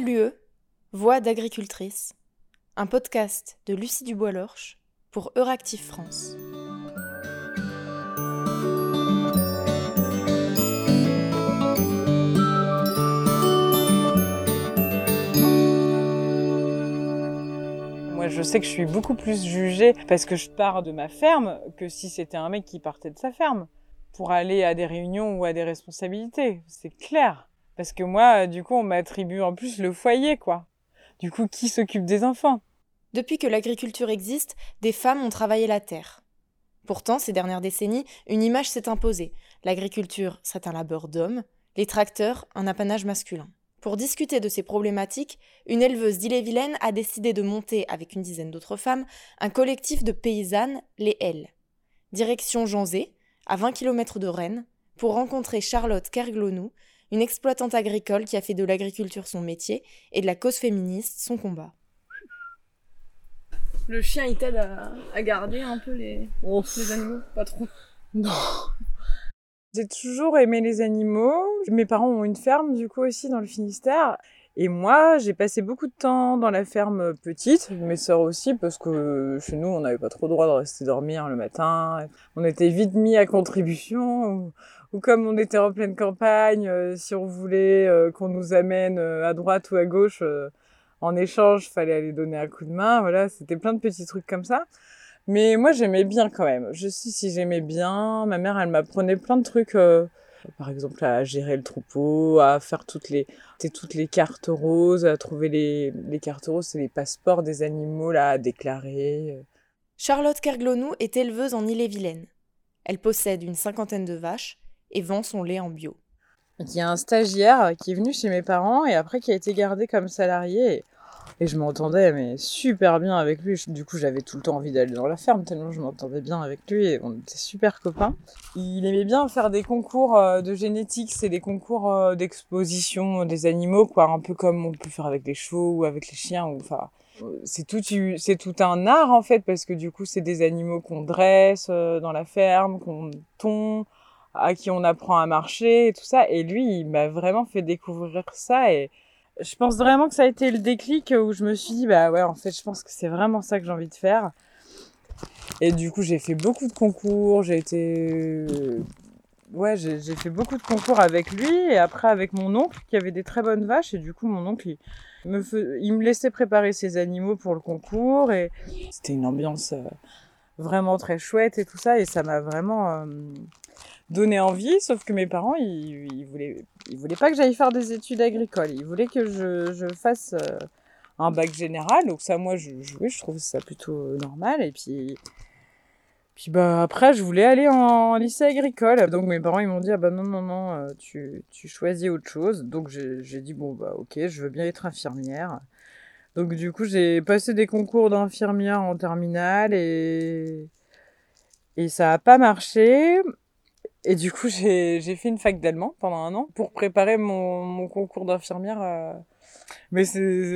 VLUE, Voix d'agricultrice, un podcast de Lucie Dubois-Lorche pour Euractiv France. Moi, je sais que je suis beaucoup plus jugée parce que je pars de ma ferme que si c'était un mec qui partait de sa ferme pour aller à des réunions ou à des responsabilités. C'est clair. Parce que moi, du coup, on m'attribue en plus le foyer, quoi. Du coup, qui s'occupe des enfants? Depuis que l'agriculture existe, des femmes ont travaillé la terre. Pourtant, ces dernières décennies, une image s'est imposée. L'agriculture serait un labeur d'hommes, les tracteurs un apanage masculin. Pour discuter de ces problématiques, une éleveuse d'Ille-et-Vilaine a décidé de monter, avec une dizaine d'autres femmes, un collectif de paysannes, les L. Direction Janzé, à 20 km de Rennes, pour rencontrer Charlotte Kerglonou, une exploitante agricole qui a fait de l'agriculture son métier et de la cause féministe son combat. Le chien, il t'aide à, garder un peu les, les animaux Pas trop. Non. J'ai toujours aimé les animaux. Mes parents ont une ferme du coup aussi dans le Finistère. Et moi, j'ai passé beaucoup de temps dans la ferme petite, mes sœurs aussi, parce que chez nous, on n'avait pas trop le droit de rester dormir le matin. On était vite mis à contribution, ou, comme on était en pleine campagne, euh, si on voulait euh, qu'on nous amène euh, à droite ou à gauche, en échange, fallait aller donner un coup de main. Voilà, c'était plein de petits trucs comme ça. Mais moi, j'aimais bien quand même. Je sais si j'aimais bien. Ma mère, elle m'apprenait plein de trucs. Par exemple, à gérer le troupeau, à faire toutes les, toutes les cartes roses, à trouver les, les cartes roses, c'est les passeports des animaux là à déclarer. Charlotte Kerglonou est éleveuse en Ille-et-Vilaine. Elle possède une cinquantaine de vaches et vend son lait en bio. Il y a un stagiaire qui est venu chez mes parents et après qui a été gardé comme salarié. Et je m'entendais mais super bien avec lui. Du coup, j'avais tout le temps envie d'aller dans la ferme tellement je m'entendais bien avec lui et on était super copains. Il aimait bien faire des concours euh, de génétique, c'est des concours euh, d'exposition des animaux, quoi, un peu comme on peut faire avec les chevaux ou avec les chiens. Enfin, c'est tout, c'est tout un art en fait parce que du coup, c'est des animaux qu'on dresse euh, dans la ferme, qu'on tond à qui on apprend à marcher et tout ça. Et lui, il m'a vraiment fait découvrir ça et je pense vraiment que ça a été le déclic où je me suis dit, bah ouais, en fait, je pense que c'est vraiment ça que j'ai envie de faire. Et du coup, j'ai fait beaucoup de concours, j'ai été. Ouais, j'ai fait beaucoup de concours avec lui et après avec mon oncle qui avait des très bonnes vaches. Et du coup, mon oncle, il me, il me laissait préparer ses animaux pour le concours et c'était une ambiance euh, vraiment très chouette et tout ça. Et ça m'a vraiment. Euh, donné envie, sauf que mes parents, ils, voulaient, ils voulaient pas que j'aille faire des études agricoles. Ils voulaient que je, fasse euh, un bac général. Donc ça, moi, je, je, je trouve ça plutôt normal. Et puis, puis bah après, je voulais aller en lycée agricole. Donc mes parents, ils m'ont dit, ah bah non, non, non, euh, tu, tu choisis autre chose. Donc j'ai dit, bon, bah ok, je veux bien être infirmière. Donc du coup, j'ai passé des concours d'infirmière en terminale et... Et ça a pas marché. Et du coup, j'ai fait une fac d'allemand pendant un an pour préparer mon, concours d'infirmière. Euh. Mais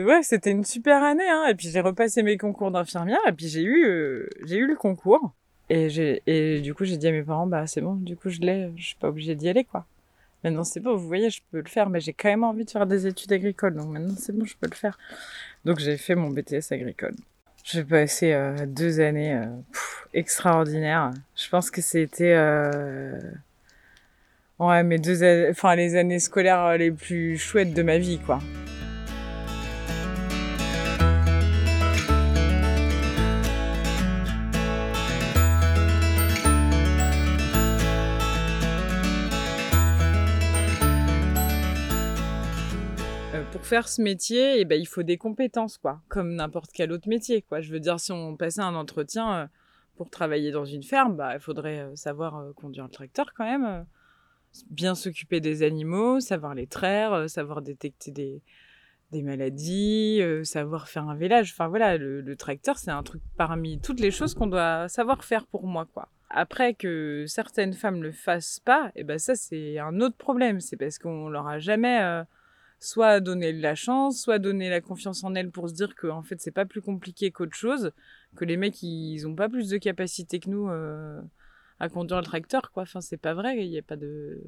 ouais, c'était une super année. Hein. Et puis j'ai repassé mes concours d'infirmière et puis j'ai eu, euh, eu le concours. Et, et du coup, j'ai dit à mes parents, bah c'est bon, du coup je l'ai, je suis pas obligée d'y aller quoi. Maintenant c'est bon, vous voyez, je peux le faire, mais j'ai quand même envie de faire des études agricoles, donc maintenant c'est bon, je peux le faire. Donc j'ai fait mon BTS agricole. J'ai passé euh, deux années euh, extraordinaires. Je pense que c'était euh, ouais mes deux enfin les années scolaires les plus chouettes de ma vie quoi. pour faire ce métier, eh ben, il faut des compétences, quoi, comme n'importe quel autre métier, quoi. Je veux dire, si on passait un entretien euh, pour travailler dans une ferme, bah, il faudrait euh, savoir euh, conduire un tracteur quand même, bien s'occuper des animaux, savoir les traire, savoir détecter des, des maladies, savoir faire un village. Enfin voilà, le, tracteur, c'est un truc parmi toutes les choses qu'on doit savoir faire pour moi, quoi. Après que certaines femmes le fassent pas, et eh ben ça c'est un autre problème. C'est parce qu'on leur a jamais soit donner la chance, soit donner la confiance en elle pour se dire que en fait c'est pas plus compliqué qu'autre chose, que les mecs ils ont pas plus de capacité que nous euh, à conduire le tracteur quoi. Enfin c'est pas vrai, il y a pas de,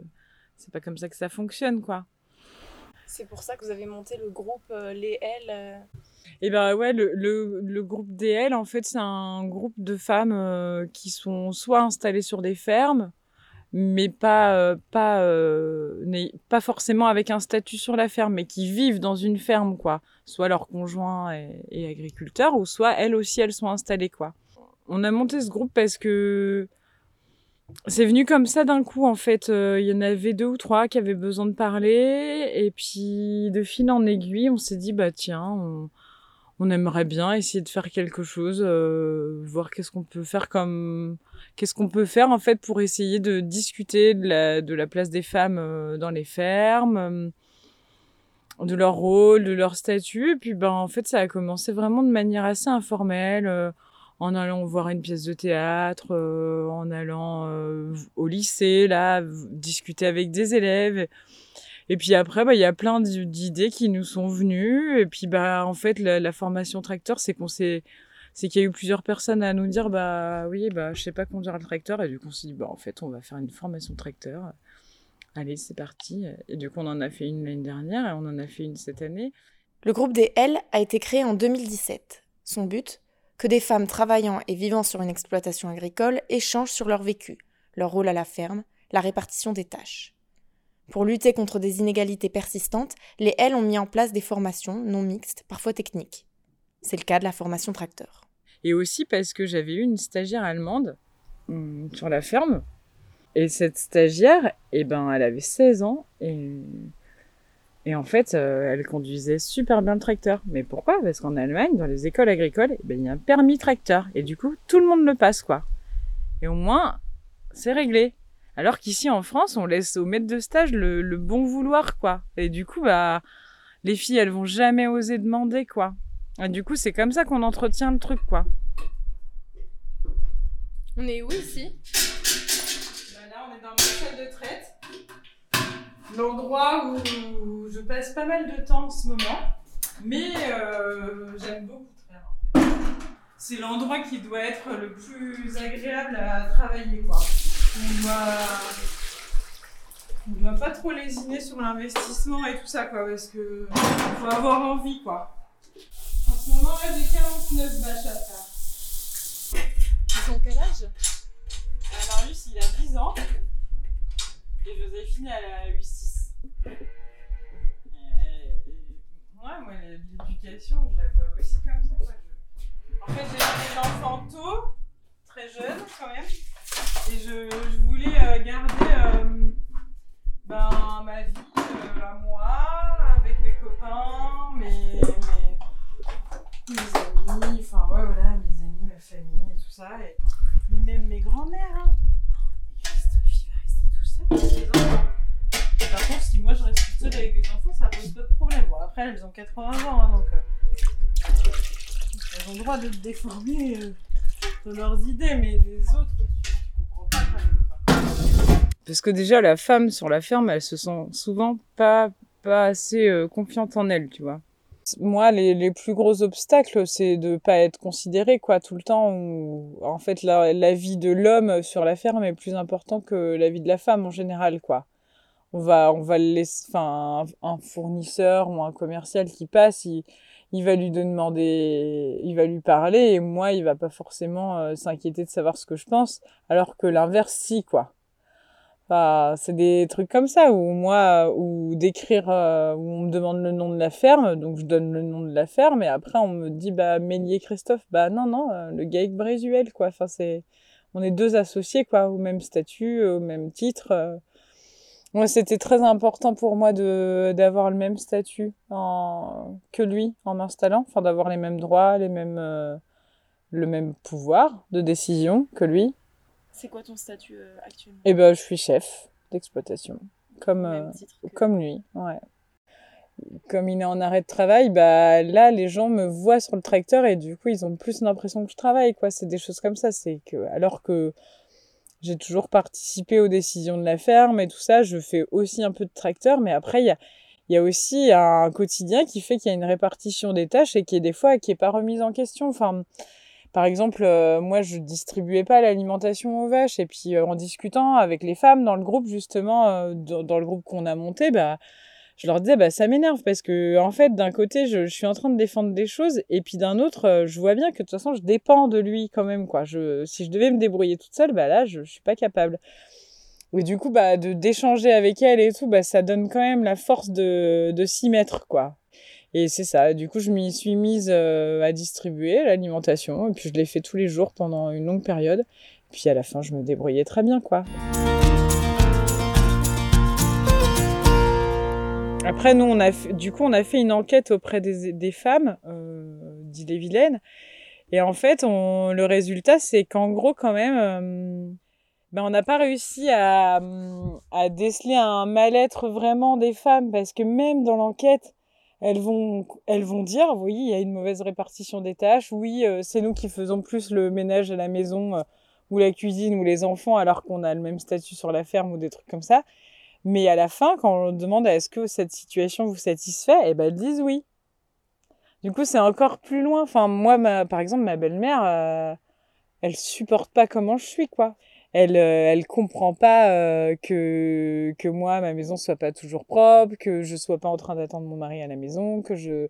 c'est pas comme ça que ça fonctionne quoi. C'est pour ça que vous avez monté le groupe euh, Les L. euh. Et ben ouais, le, le, le groupe DL, en fait, c'est un groupe de femmes euh, qui sont soit installées sur des fermes, mais pas, euh, pas, euh, pas forcément avec un statut sur la ferme, mais qui vivent dans une ferme, quoi. Soit leur conjoint est agriculteur, ou soit elles aussi, elles sont installées, quoi. On a monté ce groupe parce que c'est venu comme ça d'un coup, en fait. Euh, Il y en avait deux ou trois qui avaient besoin de parler, et puis de fil en aiguille, on s'est dit, bah tiens, on on aimerait bien essayer de faire quelque chose, euh, voir qu'est-ce qu'on peut faire comme, qu'est-ce qu'on peut faire en fait pour essayer de discuter de la, de la place des femmes euh, dans les fermes, euh, de leur rôle, de leur statut. Et puis ben en fait ça a commencé vraiment de manière assez informelle, en allant voir une pièce de théâtre, en allant au lycée là, discuter avec des élèves. Puis après, bah, il y a plein d'i- d'idées qui nous sont venues. Et puis, bah, en fait, la, la formation tracteur, c'est qu'on s'est, c'est qu'il y a eu plusieurs personnes à nous dire, bah, oui, bah, je sais pas conduire le tracteur. Et du coup, on s'est dit, bah, en fait, on va faire une formation tracteur. Allez, c'est parti. Et du coup, on en a fait une l'année dernière et on en a fait une cette année. Le groupe des L a été créé en 2017. Son but Que des femmes travaillant et vivant sur une exploitation agricole échangent sur leur vécu, leur rôle à la ferme, la répartition des tâches. Pour lutter contre des inégalités persistantes, les L ont mis en place des formations non mixtes, parfois techniques. C'est le cas de la formation tracteur. Et aussi parce que j'avais eu une stagiaire allemande hum, sur la ferme. Et cette stagiaire, eh ben, elle avait 16 ans et, et en fait, euh, elle conduisait super bien le tracteur. Mais pourquoi? Parce qu'en Allemagne, dans les écoles agricoles, eh ben, il y a un permis tracteur. Et du coup, tout le monde le passe, quoi. Et au moins, c'est réglé. Alors qu'ici, en France, on laisse au maître de stage le, le bon vouloir, quoi. Et du coup, bah, les filles, elles vont jamais oser demander, quoi. Et du coup, c'est comme ça qu'on entretient le truc, quoi. On est où ici? Bah là, on est dans ma salle de traite. L'endroit où je passe pas mal de temps en ce moment. Mais euh, j'aime beaucoup traire en fait. C'est l'endroit qui doit être le plus agréable à travailler quoi. On doit, on doit pas trop lésiner sur l'investissement et tout ça quoi parce que faut avoir envie quoi. En ce moment là j'ai 49 bâches à faire. Ils ont quel âge? Euh, Marius, il a 10 ans. Et Joséphine, elle a 8-6. Et, et moi, moi, l'éducation, je la vois aussi comme ça. Quoi. Je, voulais euh, garder euh, ben, ma vie euh, à moi, avec mes copains, mes, mes, mes amis, enfin ouais, voilà, mes amis, ma famille et tout ça. Et, même mes grands-mères. Hein. Christophe, il va rester tout seul avec les enfants. Par contre, si moi je reste toute seule avec les enfants, ça pose pas de problème. Bon, après, elles ont 80 ans, hein, donc. elles ont le droit de déformer euh, de leurs idées, mais les autres, Parce que déjà, la femme sur la ferme, elle se sent souvent pas, pas assez euh, confiante en elle, tu vois. Moi, les, les plus gros obstacles, c'est de pas être considérée, quoi, tout le temps. En fait, la, la vie de l'homme sur la ferme est plus important que la vie de la femme en général, quoi. On va, on va le laisser, enfin, un, un fournisseur ou un commercial qui passe, il, il va lui demander, il va lui parler, et moi, il va pas forcément euh, s'inquiéter de savoir ce que je pense, alors que l'inverse, si, quoi. C'est des trucs comme ça où moi, ou d'écrire, euh, où on me demande le nom de la ferme, donc je donne le nom de la ferme, et après on me dit bah Mélier Christophe, bah non non, euh, le GAEC Brésuel quoi. Enfin c'est, on est deux associés quoi, au même statut, au même titre. euh. Moi c'était très important pour moi de d'avoir le même statut que lui en m'installant, enfin d'avoir les mêmes droits, les mêmes, euh, le même pouvoir de décision que lui. C'est quoi ton statut euh, actuellement? Et ben je suis chef d'exploitation, comme euh, que- comme lui, ouais. Comme il est en arrêt de travail, bah là les gens me voient sur le tracteur et du coup ils ont plus l'impression que je travaille quoi. C'est des choses comme ça. C'est que alors que j'ai toujours participé aux décisions de la ferme et tout ça, je fais aussi un peu de tracteur, mais après il y a il y a aussi un quotidien qui fait qu'il y a une répartition des tâches et qui est des fois qui est pas remise en question. Enfin, par exemple, euh, moi, je distribuais pas l'alimentation aux vaches, et puis euh, en discutant avec les femmes dans le groupe, justement, euh, dans, le groupe qu'on a monté, bah, je leur disais, bah, ça m'énerve parce que, en fait, d'un côté, je, suis en train de défendre des choses et puis d'un autre, je vois bien que de toute façon, je dépends de lui quand même, quoi. Si je devais me débrouiller toute seule, bah là, je, je suis pas capable. Et du coup, bah, d'échanger avec elle et tout, bah, ça donne quand même la force de, de s'y mettre, quoi. Et c'est ça. Du coup, je m'y suis mise euh, à distribuer l'alimentation et puis je l'ai fait tous les jours pendant une longue période. Puis à la fin, je me débrouillais très bien, quoi. Après, nous, on a fait, du coup, on a fait une enquête auprès des, femmes euh, d'Ille-et-Vilaine. Et en fait, le résultat, c'est qu'en gros, quand même, euh, ben, on n'a pas réussi à, à déceler un mal-être vraiment des femmes parce que même dans l'enquête, elles vont, elles vont dire, oui, il y a une mauvaise répartition des tâches, oui, euh, c'est nous qui faisons plus le ménage à la maison euh, ou la cuisine ou les enfants alors qu'on a le même statut sur la ferme ou des trucs comme ça. Mais à la fin, quand on demande est-ce que cette situation vous satisfait, eh ben elles disent oui. Du coup, c'est encore plus loin. Enfin, moi, par exemple, ma belle-mère, euh, elle supporte pas comment je suis, quoi. Elle, euh, elle comprend pas euh, que que moi, ma maison soit pas toujours propre, que je sois pas en train d'attendre mon mari à la maison, que je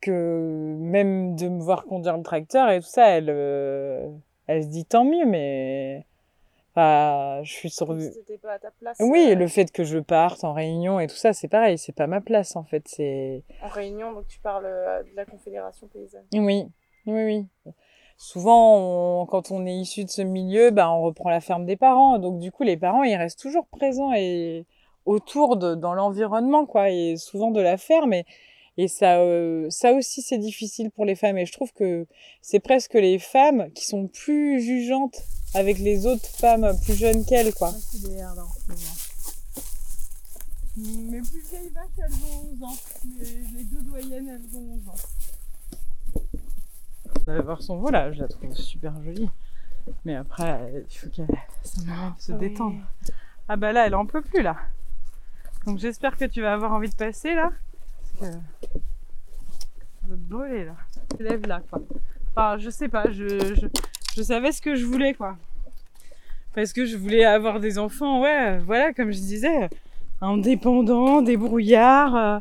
que même de me voir conduire le tracteur et tout ça, elle euh, elle se dit tant mieux, mais Enfin, je suis sur. C'était pas à ta place. Oui, euh, le fait que je parte en réunion et tout ça, c'est pareil, c'est pas ma place en fait. C'est. En réunion, donc tu parles de la Confédération paysanne. Oui, oui, oui. Souvent, quand on est issu de ce milieu, bah, on reprend la ferme des parents. Donc du coup, les parents, ils restent toujours présents et autour de dans l'environnement, quoi, et souvent de la ferme. Et, et ça, euh, ça aussi, c'est difficile pour les femmes. Et je trouve que c'est presque les femmes qui sont plus jugeantes avec les autres femmes plus jeunes qu'elles, quoi. Mes plus vieilles vaches, elles ont 11 ans. Les deux doyennes, elles ont 11 ans. Voir son volage, je la trouve super jolie. Mais après, il faut qu'elle se Oui. détendre. Ah bah là, elle en peut plus là. Donc j'espère que tu vas avoir envie de passer là. Parce que brûler là. Tu lèves là quoi. Enfin, je sais pas, je, je, je savais ce que je voulais quoi. Parce que je voulais avoir des enfants, ouais, voilà, comme je disais, indépendants, débrouillards, euh,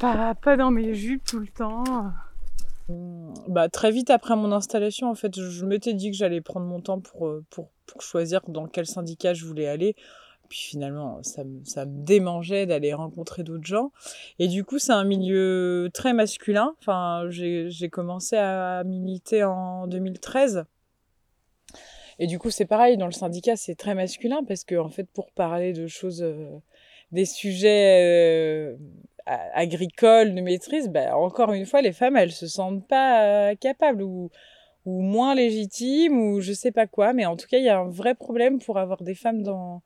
pas, pas dans mes jupes tout le temps. Bah, très vite après mon installation, en fait, je, m'étais dit que j'allais prendre mon temps pour, euh, pour, pour choisir dans quel syndicat je voulais aller. Puis finalement, ça me, ça me démangeait d'aller rencontrer d'autres gens. Et du coup, c'est un milieu très masculin. Enfin, j'ai commencé à militer en 2013. Et du coup, c'est pareil, dans le syndicat, c'est très masculin parce que, en fait, pour parler de choses, euh, des sujets euh, a- agricoles, de maîtrise, bah, encore une fois, les femmes, elles se sentent pas euh, capables ou, ou moins légitimes ou je sais pas quoi. Mais en tout cas, il y a un vrai problème pour avoir des femmes dans,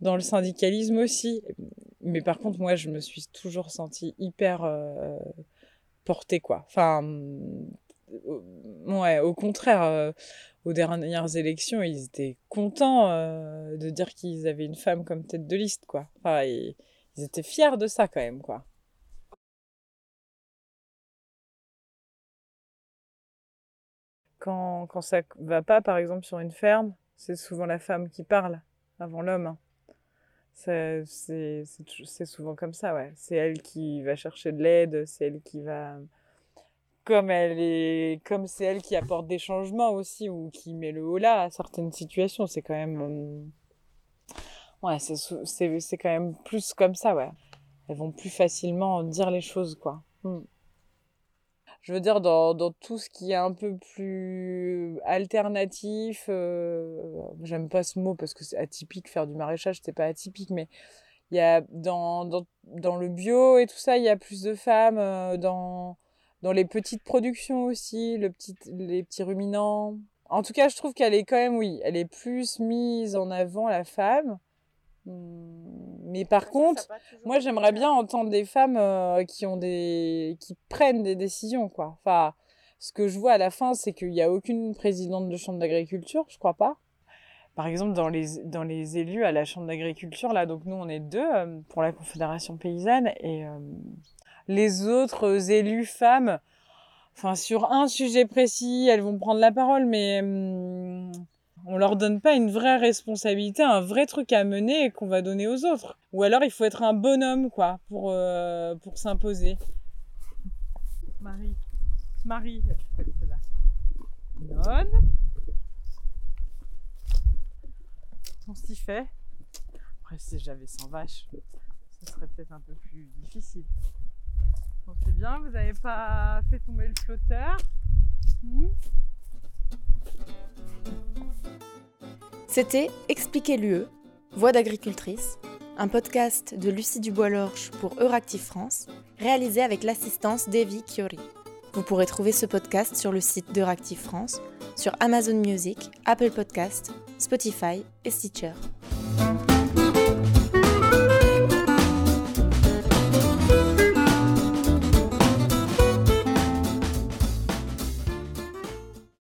dans le syndicalisme aussi. Mais par contre, moi, je me suis toujours sentie hyper euh, portée, quoi. Enfin, euh, ouais, au contraire, euh, aux dernières élections, ils étaient contents euh, de dire qu'ils avaient une femme comme tête de liste, quoi. Ils, ils étaient fiers de ça quand même, quoi. Quand, quand ça va pas, par exemple, sur une ferme, c'est souvent la femme qui parle avant l'homme. hein. C'est souvent comme ça, ouais. C'est elle qui va chercher de l'aide, c'est elle qui va... Comme elle est, comme c'est elle qui apporte des changements aussi, ou qui met le haut là à certaines situations, c'est quand même... euh, Ouais, c'est quand même plus comme ça, ouais. Elles vont plus facilement dire les choses, quoi. Mm. Je veux dire, dans, dans tout ce qui est un peu plus alternatif, euh, j'aime pas ce mot parce que c'est atypique, faire du maraîchage, c'est pas atypique, mais il y a dans, dans, dans le bio et tout ça, il y a plus de femmes, euh, dans, dans les petites productions aussi, le petit, les petits ruminants. En tout cas, je trouve qu'elle est quand même, oui, elle est plus mise en avant, la femme. Hum, Mais par contre, moi, j'aimerais bien entendre des femmes euh, qui ont des, qui prennent des décisions, quoi. Enfin, ce que je vois à la fin, c'est qu'il n'y a aucune présidente de chambre d'agriculture, je crois pas. Par exemple, dans les, dans les élus à la chambre d'agriculture, là, donc nous, on est deux euh, pour la Confédération paysanne et euh, les autres élus femmes, enfin, sur un sujet précis, elles vont prendre la parole, mais hum, On leur donne pas une vraie responsabilité, un vrai truc à mener qu'on va donner aux autres. Ou alors il faut être un bonhomme, quoi, pour, euh, s'imposer. Marie. Marie. Non. On s'y fait. Après, si j'avais 100 vaches, ce serait peut-être un peu plus difficile. Bon, c'est bien, vous n'avez pas fait tomber le flotteur. Hmm C'était Expliquer l'UE, Voix d'agricultrice, un podcast de Lucie Dubois-Lorche pour Euractiv France, réalisé avec l'assistance d'Evie Chiori. Vous pourrez trouver ce podcast sur le site d'Euractiv France, sur Amazon Music, Apple Podcast, Spotify et Stitcher.